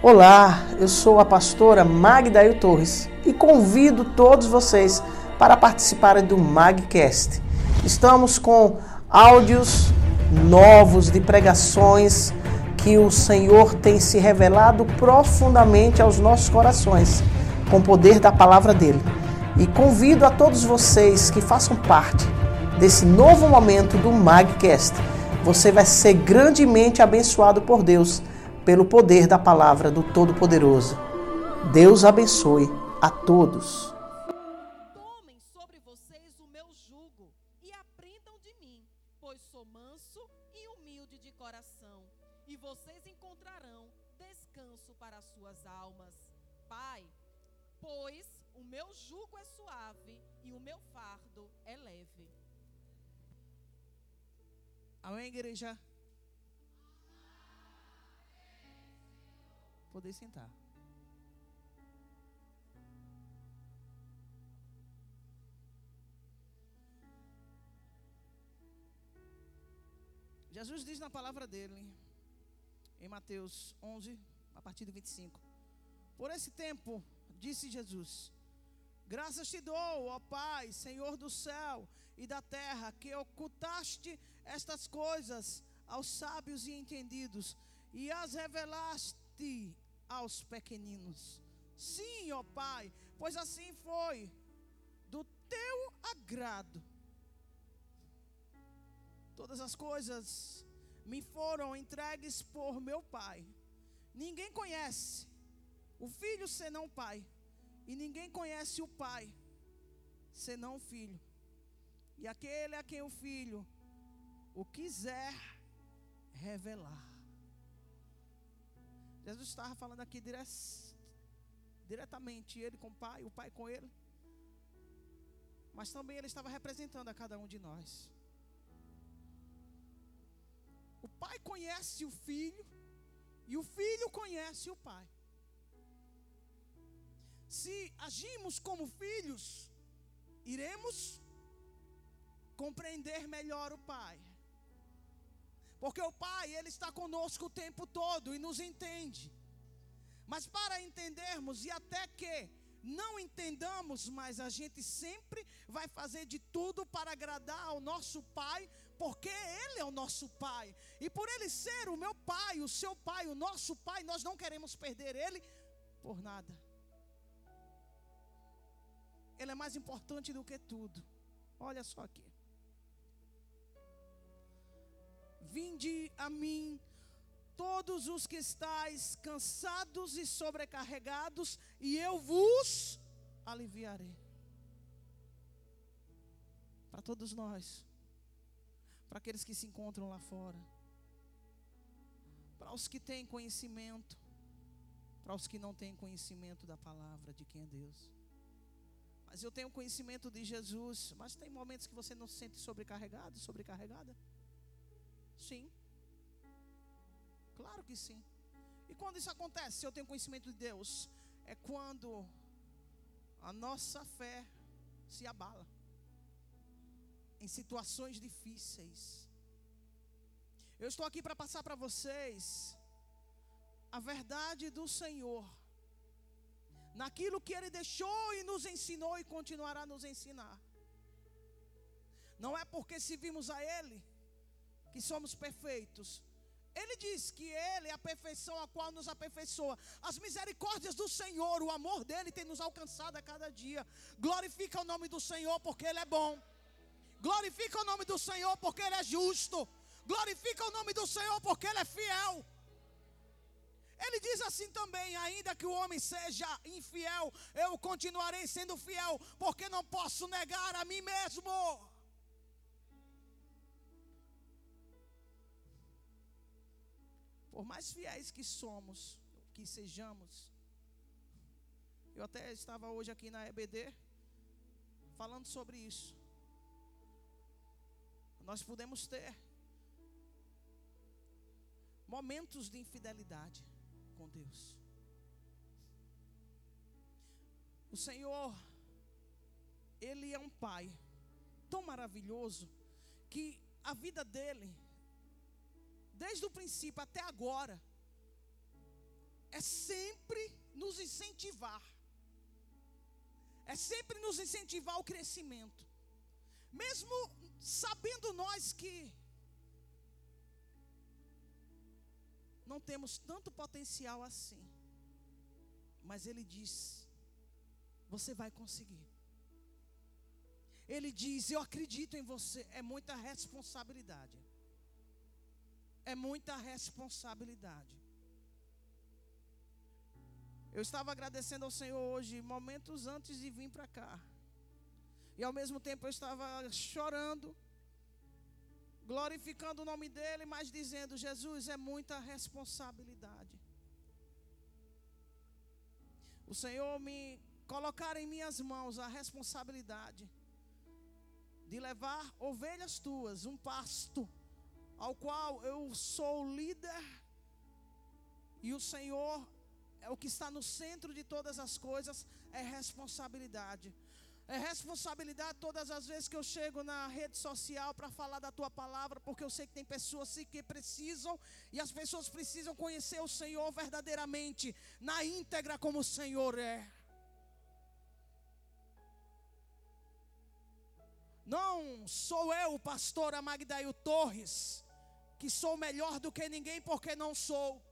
Olá, eu sou a pastora Magdail Torres e convido todos vocês para participarem do Magcast. Estamos com áudios novos de pregações que o Senhor tem se revelado profundamente aos nossos corações, com o poder da palavra dele. E convido a todos vocês que façam parte desse novo momento do Magcast. Você vai ser grandemente abençoado por Deus pelo poder da palavra do Todo-Poderoso. Deus abençoe a todos. Tomem sobre vocês o meu jugo e aprendam de mim, pois sou manso e humilde de coração, e vocês encontrarão descanso para as suas almas. Pai, pois o meu jugo é suave e o meu fardo é leve. Amém, igreja? Poder sentar. Jesus diz na palavra dele, em Mateus 11, a partir do 25: Por esse tempo, disse Jesus, graças te dou, ó Pai, Senhor do céu e da terra, que ocultaste estas coisas aos sábios e entendidos e as revelaste aos pequeninos. Sim, ó Pai, pois assim foi do teu agrado. Todas as coisas me foram entregues por meu Pai. Ninguém conhece o filho senão o Pai, e ninguém conhece o Pai senão o filho. E aquele a quem o filho o quiser revelar. Jesus estava falando aqui dire diretamente, ele com o Pai, o Pai com ele. Mas também ele estava representando a cada um de nós. O Pai conhece o Filho e o Filho conhece o Pai. Se agimos como filhos, iremos compreender melhor o Pai. Porque o Pai, Ele está conosco o tempo todo e nos entende. Mas para entendermos, e até que não entendamos, mas a gente sempre vai fazer de tudo para agradar ao nosso Pai, porque Ele é o nosso Pai. E por Ele ser o meu Pai, o seu Pai, o nosso Pai, nós não queremos perder Ele por nada. Ele é mais importante do que tudo. Olha só aqui. Vinde a mim, todos os que estáis cansados e sobrecarregados, e eu vos aliviarei. Para todos nós, para aqueles que se encontram lá fora, para os que têm conhecimento, para os que não têm conhecimento da palavra de quem é Deus. Mas eu tenho conhecimento de Jesus, mas tem momentos que você não se sente sobrecarregado, sobrecarregada? Sim. Claro que sim. E quando isso acontece, se eu tenho conhecimento de Deus, é quando a nossa fé se abala em situações difíceis. Eu estou aqui para passar para vocês a verdade do Senhor, naquilo que Ele deixou e nos ensinou e continuará a nos ensinar. Não é porque se vimos a Ele que somos perfeitos. Ele diz que Ele é a perfeição a qual nos aperfeiçoa. As misericórdias do Senhor, o amor dele tem nos alcançado a cada dia. Glorifica o nome do Senhor porque Ele é bom. Glorifica o nome do Senhor porque Ele é justo. Glorifica o nome do Senhor porque Ele é fiel. Ele diz assim também: ainda que o homem seja infiel, eu continuarei sendo fiel, porque não posso negar a mim mesmo. Por mais fiéis que somos, que sejamos, eu até estava hoje aqui na EBD falando sobre isso. Nós podemos ter momentos de infidelidade com Deus. O Senhor, Ele é um Pai tão maravilhoso que a vida dele desde o princípio até agora, é sempre nos incentivar. É sempre nos incentivar ao crescimento. Mesmo sabendo nós que não temos tanto potencial assim. Mas ele diz: você vai conseguir. Ele diz: Eu acredito em você. É muita responsabilidade. É muita responsabilidade. Eu estava agradecendo ao Senhor hoje, momentos antes de vir para cá. E ao mesmo tempo eu estava chorando, glorificando o nome dEle, mas dizendo: Jesus, é muita responsabilidade. O Senhor me colocar em minhas mãos a responsabilidade de levar ovelhas tuas, um pasto, ao qual eu sou líder, e o Senhor é o que está no centro de todas as coisas, é responsabilidade. É responsabilidade todas as vezes que eu chego na rede social para falar da tua palavra, porque eu sei que tem pessoas que precisam, e as pessoas precisam conhecer o Senhor verdadeiramente, na íntegra como o Senhor é. Não sou eu, pastor Amagdaio Torres, que sou melhor do que ninguém, porque não sou.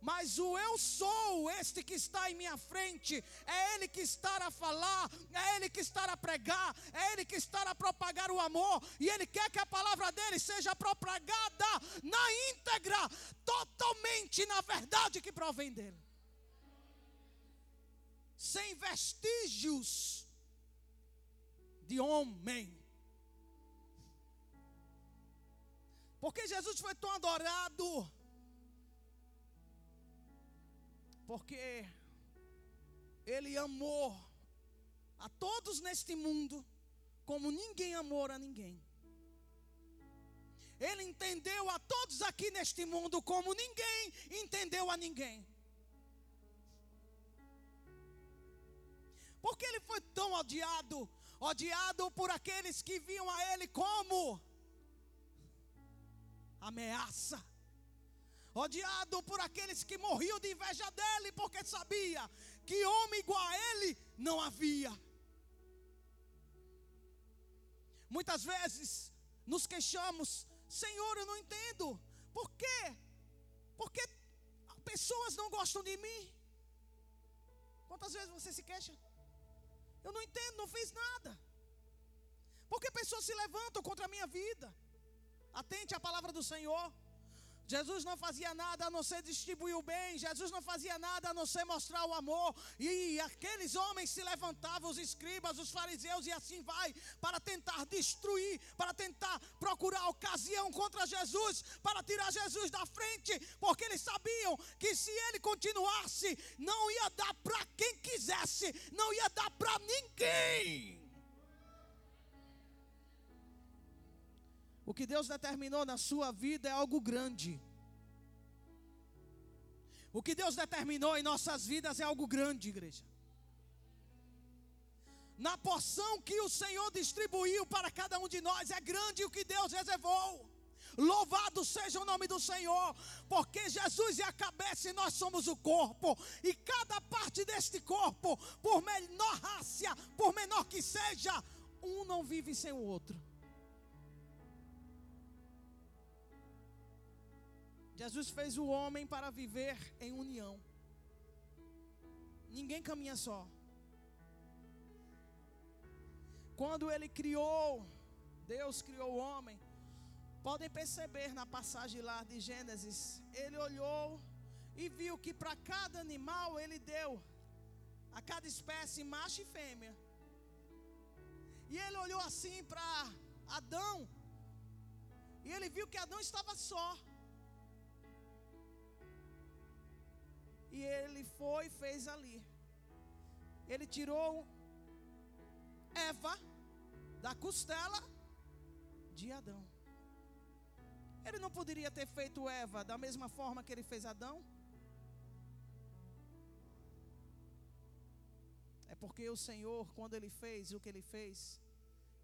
Mas o eu sou, este que está em minha frente, é Ele que está a falar, é Ele que está a pregar, é Ele que está a propagar o amor, e Ele quer que a palavra dele seja propagada na íntegra, totalmente na verdade que provém dele, sem vestígios de homem. Porque Jesus foi tão adorado. Porque Ele amou a todos neste mundo como ninguém amou a ninguém. Ele entendeu a todos aqui neste mundo como ninguém entendeu a ninguém. Porque ele foi tão odiado, odiado por aqueles que viam a ele como ameaça. Odiado por aqueles que morriam de inveja dele, porque sabia que homem igual a ele não havia. Muitas vezes nos queixamos, Senhor, eu não entendo. Por quê? Porque pessoas não gostam de mim. Quantas vezes você se queixa? Eu não entendo, não fiz nada. Porque pessoas se levantam contra a minha vida. Atente à palavra do Senhor. Jesus não fazia nada a não ser distribuir o bem, Jesus não fazia nada a não ser mostrar o amor, e aqueles homens se levantavam, os escribas, os fariseus, e assim vai, para tentar destruir, para tentar procurar ocasião contra Jesus, para tirar Jesus da frente, porque eles sabiam que se ele continuasse, não ia dar para quem quisesse, não ia dar para ninguém. O que Deus determinou na sua vida é algo grande. O que Deus determinou em nossas vidas é algo grande, igreja. Na porção que o Senhor distribuiu para cada um de nós, é grande o que Deus reservou. Louvado seja o nome do Senhor, porque Jesus é a cabeça e nós somos o corpo, e cada parte deste corpo, por menor raça, por menor que seja, um não vive sem o outro. Jesus fez o homem para viver em união. Ninguém caminha só. Quando ele criou, Deus criou o homem. Podem perceber na passagem lá de Gênesis, ele olhou e viu que para cada animal ele deu a cada espécie macho e fêmea. E ele olhou assim para Adão, e ele viu que Adão estava só. E ele foi e fez ali. Ele tirou Eva da costela de Adão. Ele não poderia ter feito Eva da mesma forma que ele fez Adão? É porque o Senhor, quando ele fez o que ele fez,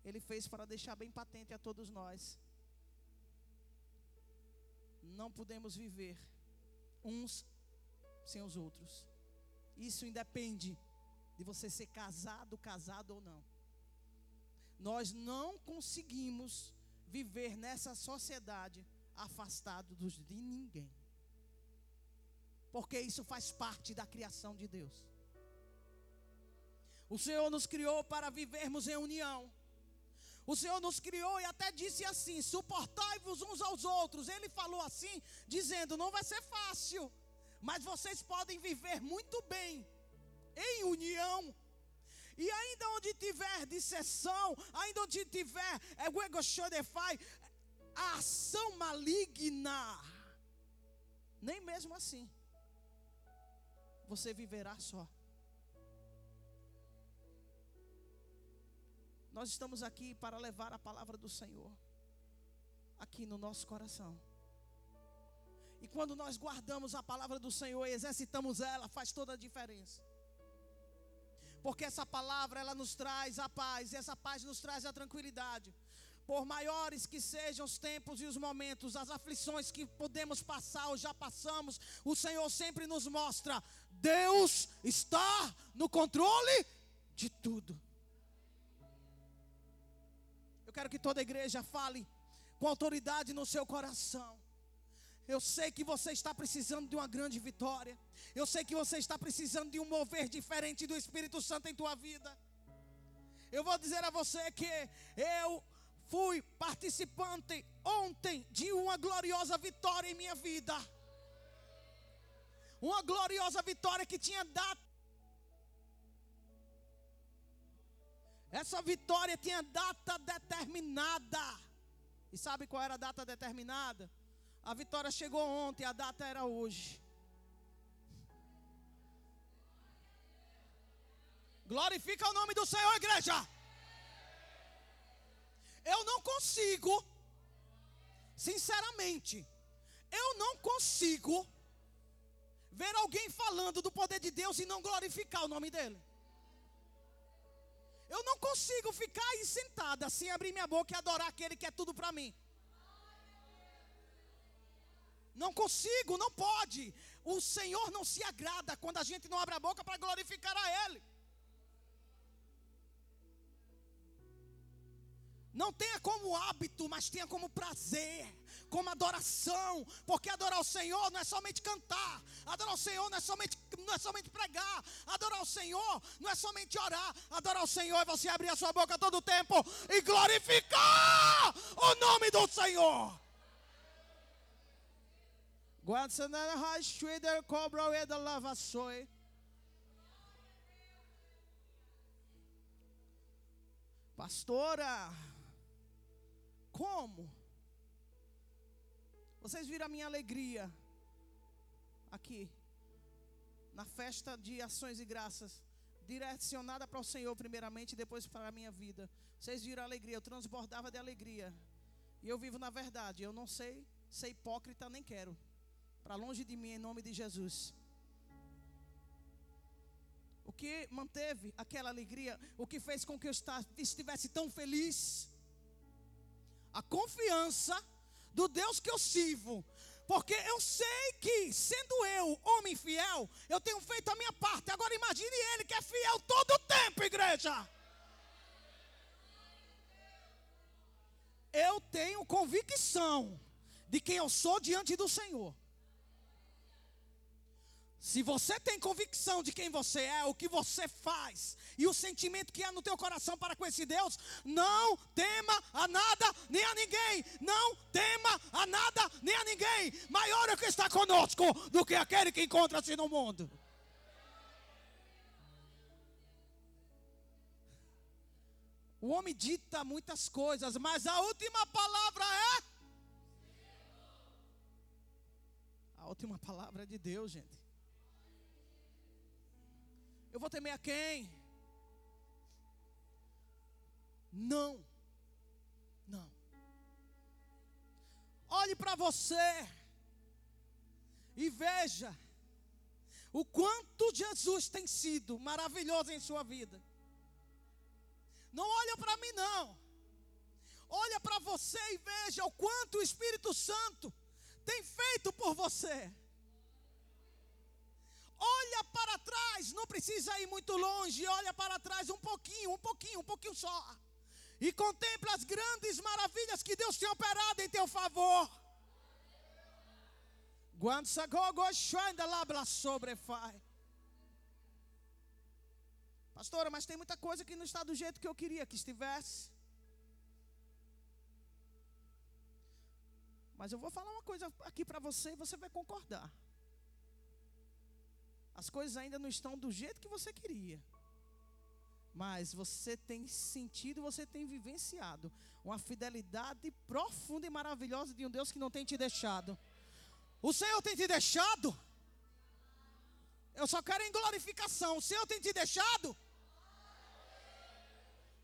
ele fez para deixar bem patente a todos nós. Não podemos viver uns sem os outros. Isso independe de você ser casado, casado ou não. Nós não conseguimos viver nessa sociedade afastado dos, de ninguém. Porque isso faz parte da criação de Deus. O Senhor nos criou para vivermos em união. O Senhor nos criou e até disse assim: suportai-vos uns aos outros. Ele falou assim, dizendo: não vai ser fácil, mas vocês podem viver muito bem, em união. E ainda onde tiver dissessão, ainda onde tiver é, a ação maligna, nem mesmo assim, você viverá só. Nós estamos aqui para levar a palavra do Senhor aqui no nosso coração. E quando nós guardamos a palavra do Senhor e exercitamos ela, faz toda a diferença. Porque essa palavra ela nos traz a paz, e essa paz nos traz a tranquilidade. Por maiores que sejam os tempos e os momentos, as aflições que podemos passar ou já passamos, o Senhor sempre nos mostra: Deus está no controle de tudo quero que toda a igreja fale com autoridade no seu coração. Eu sei que você está precisando de uma grande vitória. Eu sei que você está precisando de um mover diferente do Espírito Santo em tua vida. Eu vou dizer a você que eu fui participante ontem de uma gloriosa vitória em minha vida. Uma gloriosa vitória que tinha dado Essa vitória tinha data determinada. E sabe qual era a data determinada? A vitória chegou ontem, a data era hoje. Glorifica o nome do Senhor, igreja. Eu não consigo, sinceramente, eu não consigo ver alguém falando do poder de Deus e não glorificar o nome dele. Eu não consigo ficar aí sentada sem abrir minha boca e adorar aquele que é tudo para mim. Não consigo, não pode. O Senhor não se agrada quando a gente não abre a boca para glorificar a Ele. Não tenha como hábito, mas tenha como prazer, como adoração, porque adorar o Senhor não é somente cantar, adorar o Senhor não é somente, não é somente pregar, adorar o Senhor não é somente orar, adorar o Senhor é você abrir a sua boca todo o tempo e glorificar o nome do Senhor. Pastora, como? Vocês viram a minha alegria aqui, na festa de ações e graças, direcionada para o Senhor, primeiramente, e depois para a minha vida. Vocês viram a alegria, eu transbordava de alegria. E eu vivo na verdade, eu não sei ser hipócrita, nem quero. Para longe de mim, em nome de Jesus. O que manteve aquela alegria, o que fez com que eu estivesse tão feliz, a confiança do Deus que eu sirvo. Porque eu sei que, sendo eu homem fiel, eu tenho feito a minha parte. Agora imagine ele que é fiel todo o tempo, igreja. Eu tenho convicção de quem eu sou diante do Senhor. Se você tem convicção de quem você é, o que você faz e o sentimento que há no teu coração para com esse Deus, não tema a nada nem a ninguém. Não tema a nada nem a ninguém. Maior é o que está conosco do que aquele que encontra-se no mundo. O homem dita muitas coisas, mas a última palavra é. A última palavra é de Deus, gente. Eu vou temer a quem? Não. Não. Olhe para você e veja o quanto Jesus tem sido maravilhoso em sua vida. Não olha para mim não. Olha para você e veja o quanto o Espírito Santo tem feito por você. para trás, não precisa ir muito longe, olha para trás um pouquinho, um pouquinho, um pouquinho só. E contempla as grandes maravilhas que Deus tem operado em teu favor. Pastora, mas tem muita coisa que não está do jeito que eu queria que estivesse. Mas eu vou falar uma coisa aqui para você e você vai concordar. As coisas ainda não estão do jeito que você queria. Mas você tem sentido, você tem vivenciado uma fidelidade profunda e maravilhosa de um Deus que não tem te deixado. O Senhor tem te deixado? Eu só quero em glorificação. O Senhor tem te deixado?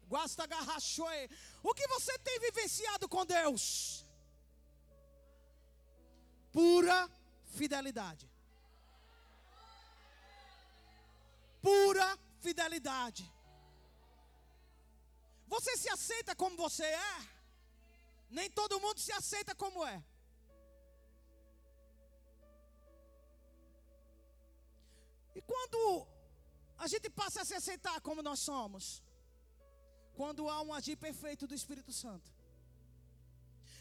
Guasta garrachoe. O que você tem vivenciado com Deus? Pura fidelidade. Pura fidelidade. Você se aceita como você é? Nem todo mundo se aceita como é. E quando a gente passa a se aceitar como nós somos? Quando há um agir perfeito do Espírito Santo.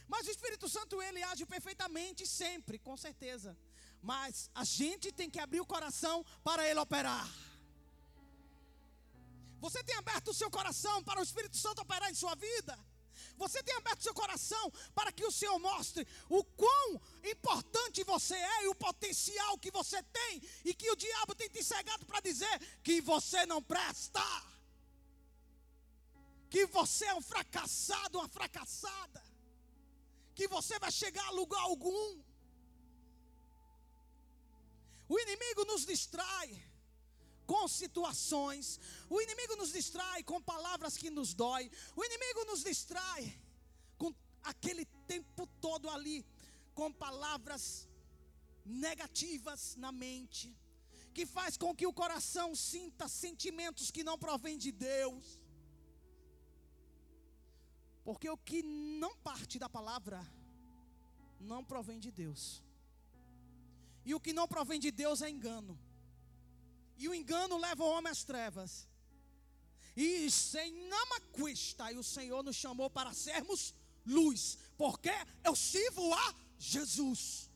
Mas o Espírito Santo ele age perfeitamente sempre, com certeza. Mas a gente tem que abrir o coração para ele operar. Você tem aberto o seu coração para o Espírito Santo operar em sua vida? Você tem aberto seu coração para que o Senhor mostre o quão importante você é e o potencial que você tem e que o diabo tem te cegado para dizer que você não presta. Que você é um fracassado, uma fracassada. Que você vai chegar a lugar algum. O inimigo nos distrai com situações. O inimigo nos distrai com palavras que nos dói. O inimigo nos distrai com aquele tempo todo ali com palavras negativas na mente, que faz com que o coração sinta sentimentos que não provêm de Deus. Porque o que não parte da palavra não provém de Deus. E o que não provém de Deus é engano. E o engano leva o homem às trevas. E sem namaquista, e o Senhor nos chamou para sermos luz, porque eu sirvo a Jesus.